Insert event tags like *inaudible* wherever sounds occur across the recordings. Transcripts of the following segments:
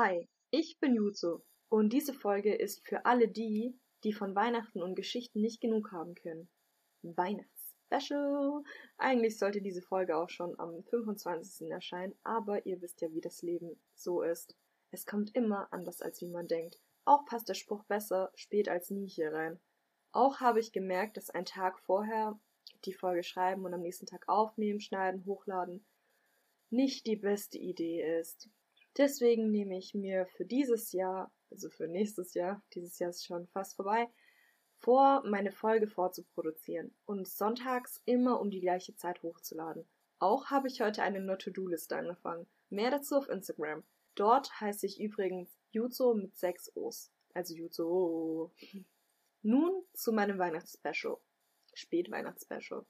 Hi, ich bin Juzo und diese Folge ist für alle die, die von Weihnachten und Geschichten nicht genug haben können. Weihnachtsspecial! Eigentlich sollte diese Folge auch schon am 25. erscheinen, aber ihr wisst ja, wie das Leben so ist. Es kommt immer anders, als wie man denkt. Auch passt der Spruch besser spät als nie hier rein. Auch habe ich gemerkt, dass ein Tag vorher die Folge schreiben und am nächsten Tag aufnehmen, schneiden, hochladen nicht die beste Idee ist. Deswegen nehme ich mir für dieses Jahr, also für nächstes Jahr, dieses Jahr ist schon fast vorbei, vor, meine Folge vorzuproduzieren und sonntags immer um die gleiche Zeit hochzuladen. Auch habe ich heute eine No-To-Do-Liste angefangen. Mehr dazu auf Instagram. Dort heiße ich übrigens Juzo mit sechs O's. Also Juzo. Nun zu meinem Weihnachtsspecial. Spätweihnachtsspecial.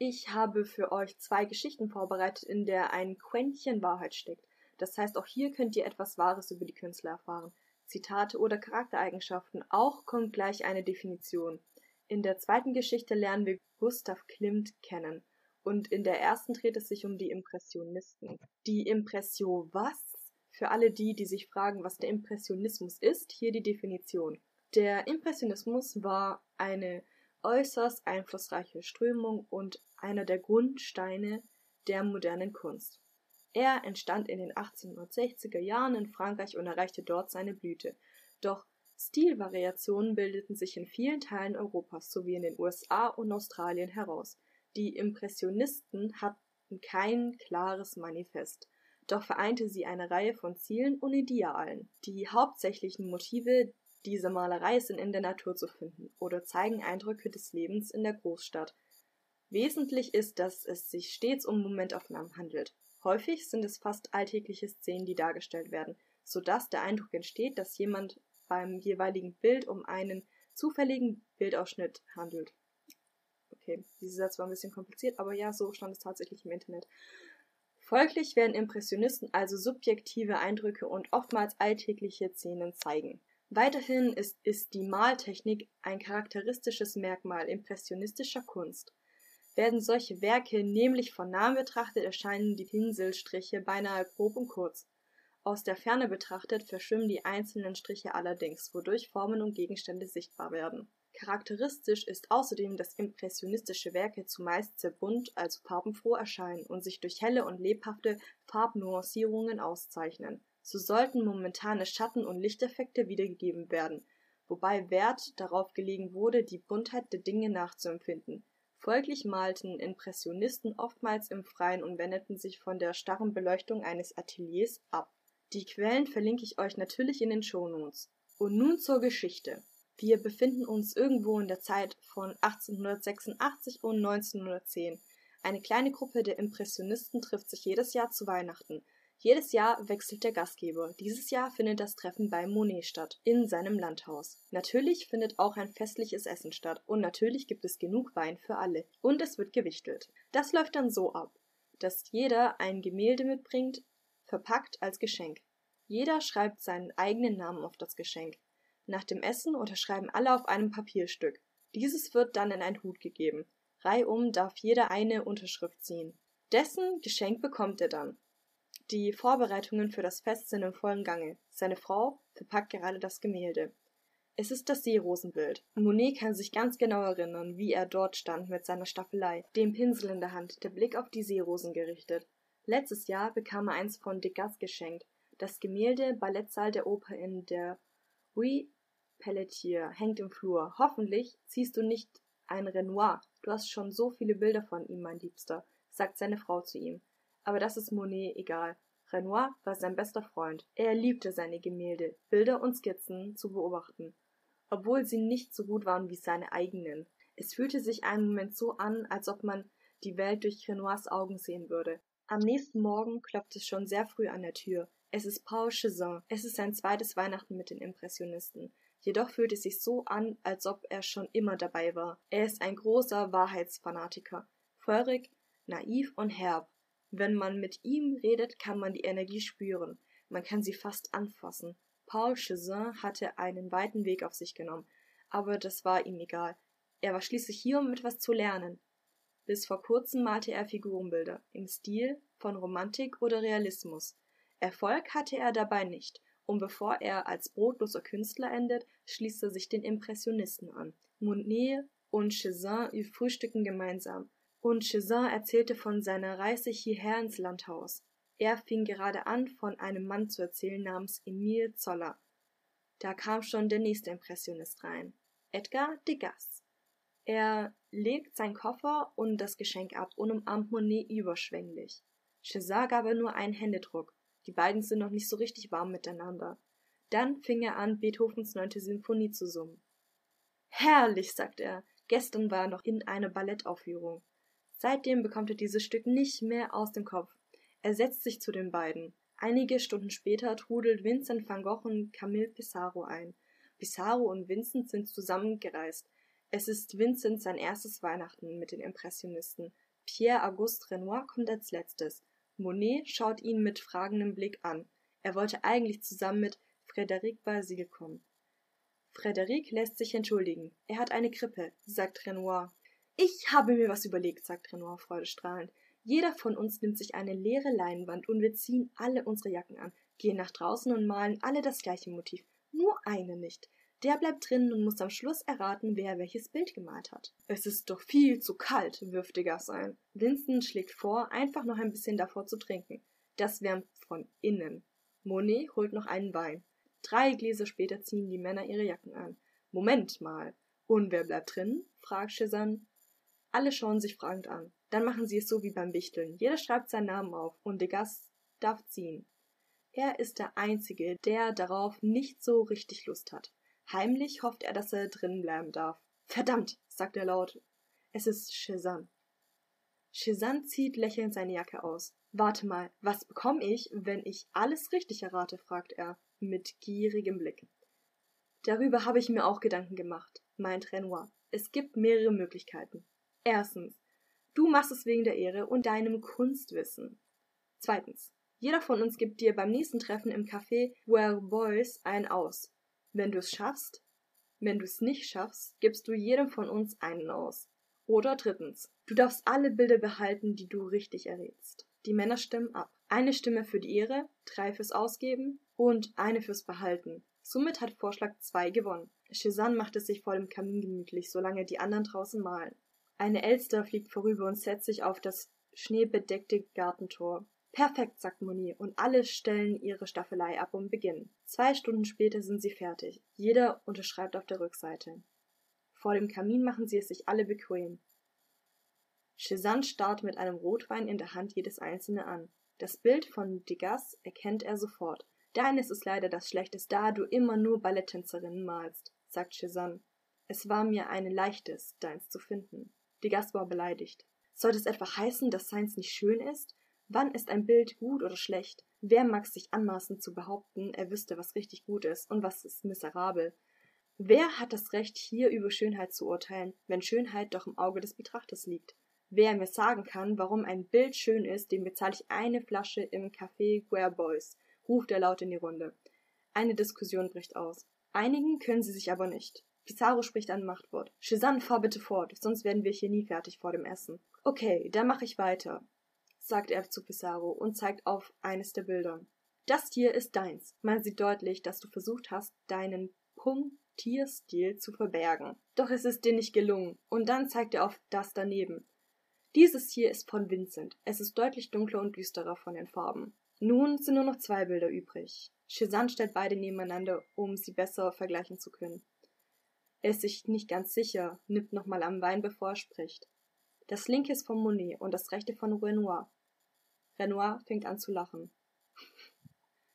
Ich habe für euch zwei Geschichten vorbereitet, in der ein Quäntchen Wahrheit steckt. Das heißt, auch hier könnt ihr etwas Wahres über die Künstler erfahren. Zitate oder Charaktereigenschaften. Auch kommt gleich eine Definition. In der zweiten Geschichte lernen wir Gustav Klimt kennen. Und in der ersten dreht es sich um die Impressionisten. Die Impression was? Für alle die, die sich fragen, was der Impressionismus ist, hier die Definition. Der Impressionismus war eine äußerst einflussreiche Strömung und einer der Grundsteine der modernen Kunst. Er entstand in den 1860er Jahren in Frankreich und erreichte dort seine Blüte. Doch Stilvariationen bildeten sich in vielen Teilen Europas sowie in den USA und Australien heraus. Die Impressionisten hatten kein klares Manifest, doch vereinte sie eine Reihe von Zielen und Idealen. Die hauptsächlichen Motive dieser Malerei sind in der Natur zu finden oder zeigen Eindrücke des Lebens in der Großstadt. Wesentlich ist, dass es sich stets um Momentaufnahmen handelt. Häufig sind es fast alltägliche Szenen, die dargestellt werden, so dass der Eindruck entsteht, dass jemand beim jeweiligen Bild um einen zufälligen Bildausschnitt handelt. Okay, dieser Satz war ein bisschen kompliziert, aber ja, so stand es tatsächlich im Internet. Folglich werden Impressionisten also subjektive Eindrücke und oftmals alltägliche Szenen zeigen. Weiterhin ist, ist die Maltechnik ein charakteristisches Merkmal impressionistischer Kunst. Werden solche Werke nämlich von nahem betrachtet, erscheinen die Pinselstriche beinahe grob und kurz. Aus der Ferne betrachtet verschwimmen die einzelnen Striche allerdings, wodurch Formen und Gegenstände sichtbar werden. Charakteristisch ist außerdem, dass impressionistische Werke zumeist sehr bunt, also farbenfroh erscheinen und sich durch helle und lebhafte Farbnuancierungen auszeichnen so sollten momentane Schatten- und Lichteffekte wiedergegeben werden, wobei Wert darauf gelegen wurde, die Buntheit der Dinge nachzuempfinden. Folglich malten Impressionisten oftmals im Freien und wendeten sich von der starren Beleuchtung eines Ateliers ab. Die Quellen verlinke ich euch natürlich in den Shownotes. Und nun zur Geschichte. Wir befinden uns irgendwo in der Zeit von 1886 und 1910. Eine kleine Gruppe der Impressionisten trifft sich jedes Jahr zu Weihnachten. Jedes Jahr wechselt der Gastgeber. Dieses Jahr findet das Treffen bei Monet statt, in seinem Landhaus. Natürlich findet auch ein festliches Essen statt und natürlich gibt es genug Wein für alle. Und es wird gewichtelt. Das läuft dann so ab, dass jeder ein Gemälde mitbringt, verpackt als Geschenk. Jeder schreibt seinen eigenen Namen auf das Geschenk. Nach dem Essen unterschreiben alle auf einem Papierstück. Dieses wird dann in einen Hut gegeben. Reihum darf jeder eine Unterschrift ziehen. Dessen Geschenk bekommt er dann. Die Vorbereitungen für das Fest sind im vollen Gange. Seine Frau verpackt gerade das Gemälde. Es ist das Seerosenbild. Monet kann sich ganz genau erinnern, wie er dort stand mit seiner Staffelei, dem Pinsel in der Hand, der Blick auf die Seerosen gerichtet. Letztes Jahr bekam er eins von Degas geschenkt. Das Gemälde Ballettsaal der Oper in der Rue Pelletier hängt im Flur. Hoffentlich ziehst du nicht ein Renoir. Du hast schon so viele Bilder von ihm, mein Liebster, sagt seine Frau zu ihm. Aber das ist Monet egal. Renoir war sein bester Freund. Er liebte seine Gemälde, Bilder und Skizzen zu beobachten, obwohl sie nicht so gut waren wie seine eigenen. Es fühlte sich einen Moment so an, als ob man die Welt durch Renoirs Augen sehen würde. Am nächsten Morgen klopft es schon sehr früh an der Tür. Es ist Paul Chezin. Es ist sein zweites Weihnachten mit den Impressionisten. Jedoch fühlt es sich so an, als ob er schon immer dabei war. Er ist ein großer Wahrheitsfanatiker. Feurig, naiv und herb. Wenn man mit ihm redet, kann man die Energie spüren. Man kann sie fast anfassen. Paul Chezin hatte einen weiten Weg auf sich genommen, aber das war ihm egal. Er war schließlich hier, um etwas zu lernen. Bis vor kurzem malte er Figurenbilder im Stil von Romantik oder Realismus. Erfolg hatte er dabei nicht, und bevor er als brotloser Künstler endet, schließt er sich den Impressionisten an. Monet und Cézanne frühstücken gemeinsam, und Cézanne erzählte von seiner Reise hierher ins Landhaus. Er fing gerade an, von einem Mann zu erzählen namens Emile Zoller. Da kam schon der nächste Impressionist rein. Edgar Degas. Er legt seinen Koffer und das Geschenk ab und umarmt Monet überschwänglich. César gab er nur einen Händedruck. Die beiden sind noch nicht so richtig warm miteinander. Dann fing er an, Beethovens neunte Symphonie zu summen. Herrlich, sagt er. Gestern war er noch in einer Ballettaufführung. Seitdem bekommt er dieses Stück nicht mehr aus dem Kopf. Er setzt sich zu den beiden. Einige Stunden später trudelt Vincent van Gogh und Camille Pissarro ein. Pissarro und Vincent sind zusammengereist. Es ist Vincent sein erstes Weihnachten mit den Impressionisten. Pierre Auguste Renoir kommt als letztes. Monet schaut ihn mit fragendem Blick an. Er wollte eigentlich zusammen mit Frédéric Basile kommen. Frédéric lässt sich entschuldigen. Er hat eine Grippe, sagt Renoir. Ich habe mir was überlegt, sagt Renoir freudestrahlend. Jeder von uns nimmt sich eine leere Leinwand und wir ziehen alle unsere Jacken an, gehen nach draußen und malen alle das gleiche Motiv. Nur eine nicht. Der bleibt drinnen und muss am Schluss erraten, wer welches Bild gemalt hat. Es ist doch viel zu kalt, wirft Degas ein. Vincent schlägt vor, einfach noch ein bisschen davor zu trinken. Das wärmt von innen. Monet holt noch einen Wein. Drei Gläser später ziehen die Männer ihre Jacken an. Moment mal. Und wer bleibt drin? fragt Cezanne. Alle schauen sich fragend an. Dann machen sie es so wie beim Wichteln. Jeder schreibt seinen Namen auf und Degas darf ziehen. Er ist der Einzige, der darauf nicht so richtig Lust hat. Heimlich hofft er, dass er drinnen bleiben darf. Verdammt, sagt er laut. Es ist Shizan. Shizan zieht lächelnd seine Jacke aus. Warte mal, was bekomme ich, wenn ich alles richtig errate? fragt er, mit gierigem Blick. Darüber habe ich mir auch Gedanken gemacht, meint Renoir. Es gibt mehrere Möglichkeiten. Erstens, du machst es wegen der Ehre und deinem Kunstwissen. Zweitens, jeder von uns gibt dir beim nächsten Treffen im Café Where Boys ein aus. Wenn du es schaffst, wenn du es nicht schaffst, gibst du jedem von uns einen aus. Oder drittens, du darfst alle Bilder behalten, die du richtig errätst. Die Männer stimmen ab. Eine Stimme für die Ehre, drei fürs Ausgeben und eine fürs Behalten. Somit hat Vorschlag zwei gewonnen. Shizan macht es sich vor dem Kamin gemütlich, solange die anderen draußen malen. Eine Elster fliegt vorüber und setzt sich auf das schneebedeckte Gartentor. Perfekt, sagt Moni, und alle stellen ihre Staffelei ab und beginnen. Zwei Stunden später sind sie fertig. Jeder unterschreibt auf der Rückseite. Vor dem Kamin machen sie es sich alle bequem. Chézanne starrt mit einem Rotwein in der Hand jedes einzelne an. Das Bild von Degas erkennt er sofort. Deines ist leider das schlechteste, da du immer nur Balletttänzerinnen malst, sagt Chézanne. Es war mir ein leichtes, deins zu finden. Degas war beleidigt. Sollte es etwa heißen, dass seins nicht schön ist? Wann ist ein Bild gut oder schlecht? Wer mag sich anmaßen zu behaupten, er wüsste, was richtig gut ist und was ist miserabel? Wer hat das Recht, hier über Schönheit zu urteilen, wenn Schönheit doch im Auge des Betrachters liegt? Wer mir sagen kann, warum ein Bild schön ist, dem bezahle ich eine Flasche im Café Guerre Boys, ruft er laut in die Runde. Eine Diskussion bricht aus. Einigen können sie sich aber nicht. Pizarro spricht ein Machtwort. Chézanne, fahr bitte fort, sonst werden wir hier nie fertig vor dem Essen. Okay, dann mache ich weiter sagt er zu Pissarro und zeigt auf eines der Bilder. Das hier ist deins. Man sieht deutlich, dass du versucht hast, deinen Punktierstil zu verbergen. Doch es ist dir nicht gelungen. Und dann zeigt er auf das daneben. Dieses hier ist von Vincent. Es ist deutlich dunkler und düsterer von den Farben. Nun sind nur noch zwei Bilder übrig. Chézanne stellt beide nebeneinander, um sie besser vergleichen zu können. Er ist sich nicht ganz sicher, nimmt nochmal am Wein, bevor er spricht. Das linke ist von Monet und das rechte von Renoir. Renoir fängt an zu lachen.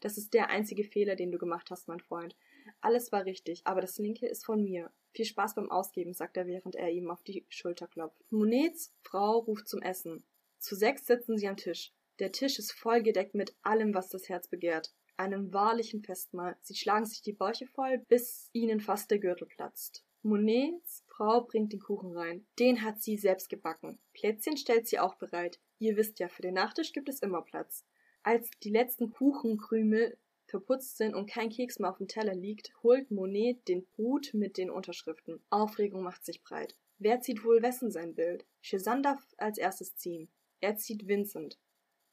Das ist der einzige Fehler, den du gemacht hast, mein Freund. Alles war richtig, aber das linke ist von mir. Viel Spaß beim Ausgeben, sagt er, während er ihm auf die Schulter klopft. Monets Frau ruft zum Essen. Zu sechs sitzen sie am Tisch. Der Tisch ist vollgedeckt mit allem, was das Herz begehrt. Einem wahrlichen Festmahl. Sie schlagen sich die Bäuche voll, bis ihnen fast der Gürtel platzt. Monets Frau bringt den Kuchen rein. Den hat sie selbst gebacken. Plätzchen stellt sie auch bereit. Ihr wisst ja, für den Nachtisch gibt es immer Platz. Als die letzten Kuchenkrümel verputzt sind und kein Keks mehr auf dem Teller liegt, holt Monet den Hut mit den Unterschriften. Aufregung macht sich breit. Wer zieht wohl wessen sein Bild? Chézanne darf als erstes ziehen. Er zieht Vincent.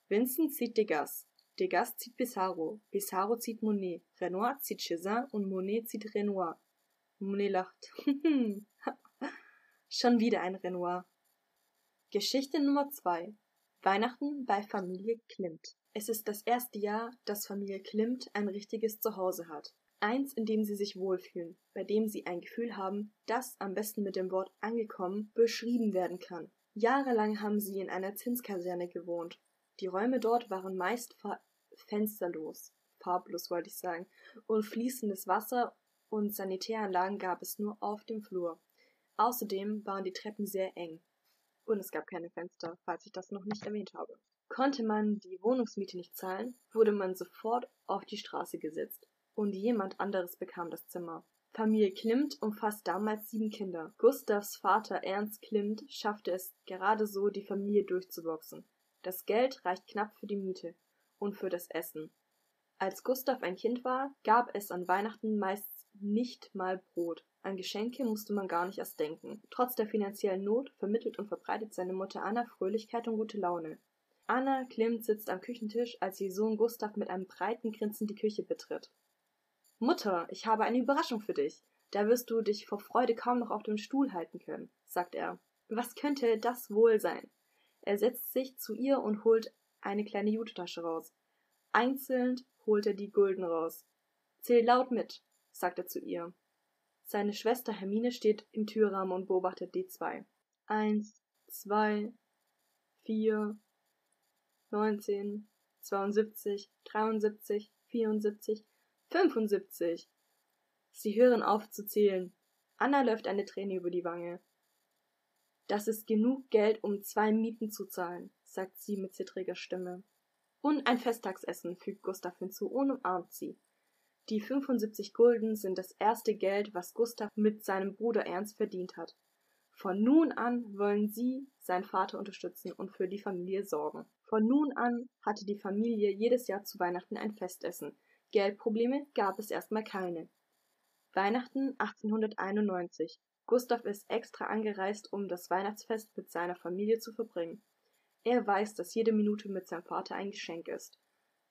Vincent zieht Degas. Degas zieht Pissarro, Pissarro zieht Monet, Renoir zieht Cézanne und Monet zieht Renoir. Monet lacht. *laughs* Schon wieder ein Renoir. Geschichte Nummer zwei. Weihnachten bei Familie Klimt. Es ist das erste Jahr, dass Familie Klimt ein richtiges Zuhause hat. Eins, in dem sie sich wohlfühlen, bei dem sie ein Gefühl haben, das am besten mit dem Wort angekommen beschrieben werden kann. Jahrelang haben sie in einer Zinskaserne gewohnt. Die Räume dort waren meist fensterlos, farblos wollte ich sagen, und fließendes Wasser und Sanitäranlagen gab es nur auf dem Flur. Außerdem waren die Treppen sehr eng. Und es gab keine Fenster, falls ich das noch nicht erwähnt habe. Konnte man die Wohnungsmiete nicht zahlen, wurde man sofort auf die Straße gesetzt. Und jemand anderes bekam das Zimmer. Familie Klimt umfasst damals sieben Kinder. Gustavs Vater Ernst Klimt schaffte es gerade so, die Familie durchzuboxen. Das Geld reicht knapp für die Miete und für das Essen. Als Gustav ein Kind war, gab es an Weihnachten meist nicht mal Brot. An Geschenke musste man gar nicht erst denken. Trotz der finanziellen Not vermittelt und verbreitet seine Mutter Anna Fröhlichkeit und gute Laune. Anna Klimt sitzt am Küchentisch, als ihr Sohn Gustav mit einem breiten Grinsen die Küche betritt. Mutter, ich habe eine Überraschung für dich. Da wirst du dich vor Freude kaum noch auf dem Stuhl halten können, sagt er. Was könnte das wohl sein? Er setzt sich zu ihr und holt eine kleine Jutetasche raus. Einzeln holt er die Gulden raus. Zähl laut mit, sagt er zu ihr. Seine Schwester Hermine steht im Türrahmen und beobachtet die zwei. Eins, zwei, vier, neunzehn, zweiundsiebzig, dreiundsiebzig, vierundsiebzig, fünfundsiebzig. Sie hören auf zu zählen. Anna läuft eine Träne über die Wange. Das ist genug Geld, um zwei Mieten zu zahlen, sagt sie mit zittriger Stimme. Und ein Festtagsessen, fügt Gustav hinzu und umarmt sie. Die 75 Gulden sind das erste Geld, was Gustav mit seinem Bruder Ernst verdient hat. Von nun an wollen sie seinen Vater unterstützen und für die Familie sorgen. Von nun an hatte die Familie jedes Jahr zu Weihnachten ein Festessen. Geldprobleme gab es erstmal keine. Weihnachten 1891. Gustav ist extra angereist, um das Weihnachtsfest mit seiner Familie zu verbringen. Er weiß, dass jede Minute mit seinem Vater ein Geschenk ist.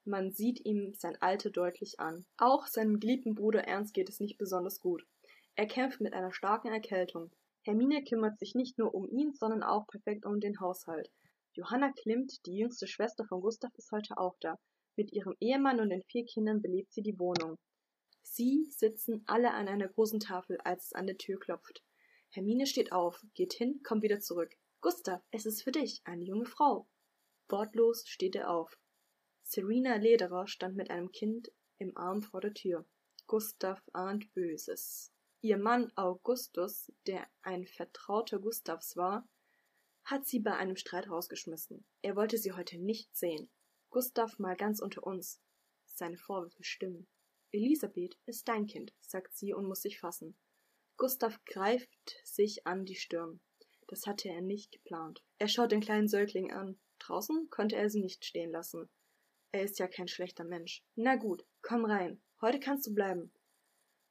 Man sieht ihm sein Alter deutlich an. Auch seinem geliebten Bruder Ernst geht es nicht besonders gut. Er kämpft mit einer starken Erkältung. Hermine kümmert sich nicht nur um ihn, sondern auch perfekt um den Haushalt. Johanna Klimt, die jüngste Schwester von Gustav, ist heute auch da. Mit ihrem Ehemann und den vier Kindern belebt sie die Wohnung. Sie sitzen alle an einer großen Tafel, als es an der Tür klopft. Hermine steht auf, geht hin, kommt wieder zurück. Gustav, es ist für dich, eine junge Frau. Wortlos steht er auf. Serena Lederer stand mit einem Kind im Arm vor der Tür. Gustav ahnt Böses. Ihr Mann Augustus, der ein Vertrauter Gustavs war, hat sie bei einem Streit rausgeschmissen. Er wollte sie heute nicht sehen. Gustav mal ganz unter uns. Seine Vorwürfe stimmen. Elisabeth ist dein Kind, sagt sie und muss sich fassen. Gustav greift sich an die Stirn. Das hatte er nicht geplant. Er schaut den kleinen Säugling an. Draußen konnte er sie nicht stehen lassen. Er ist ja kein schlechter Mensch. Na gut, komm rein. Heute kannst du bleiben.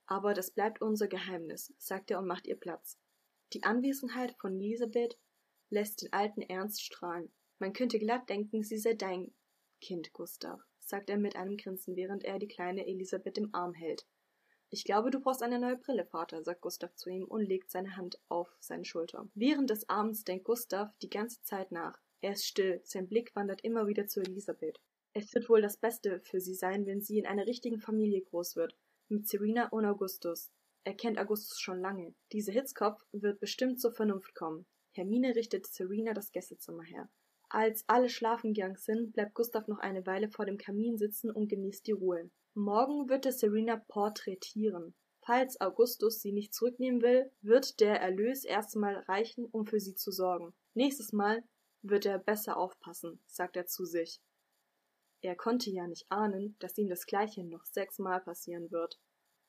Aber das bleibt unser Geheimnis, sagt er und macht ihr Platz. Die Anwesenheit von Elisabeth lässt den alten Ernst strahlen. Man könnte glatt denken, sie sei dein Kind, Gustav, sagt er mit einem Grinsen, während er die kleine Elisabeth im Arm hält. Ich glaube, du brauchst eine neue Brille, Vater, sagt Gustav zu ihm und legt seine Hand auf seine Schulter. Während des Abends denkt Gustav die ganze Zeit nach. Er ist still, sein Blick wandert immer wieder zu Elisabeth. Es wird wohl das Beste für sie sein, wenn sie in einer richtigen Familie groß wird, mit Serena und Augustus. Er kennt Augustus schon lange. Dieser Hitzkopf wird bestimmt zur Vernunft kommen. Hermine richtet Serena das Gästezimmer her. Als alle schlafen gegangen sind, bleibt Gustav noch eine Weile vor dem Kamin sitzen und genießt die Ruhe. Morgen wird er Serena porträtieren. Falls Augustus sie nicht zurücknehmen will, wird der Erlös erstmal reichen, um für sie zu sorgen. Nächstes Mal wird er besser aufpassen, sagt er zu sich. Er konnte ja nicht ahnen, dass ihm das Gleiche noch sechsmal passieren wird.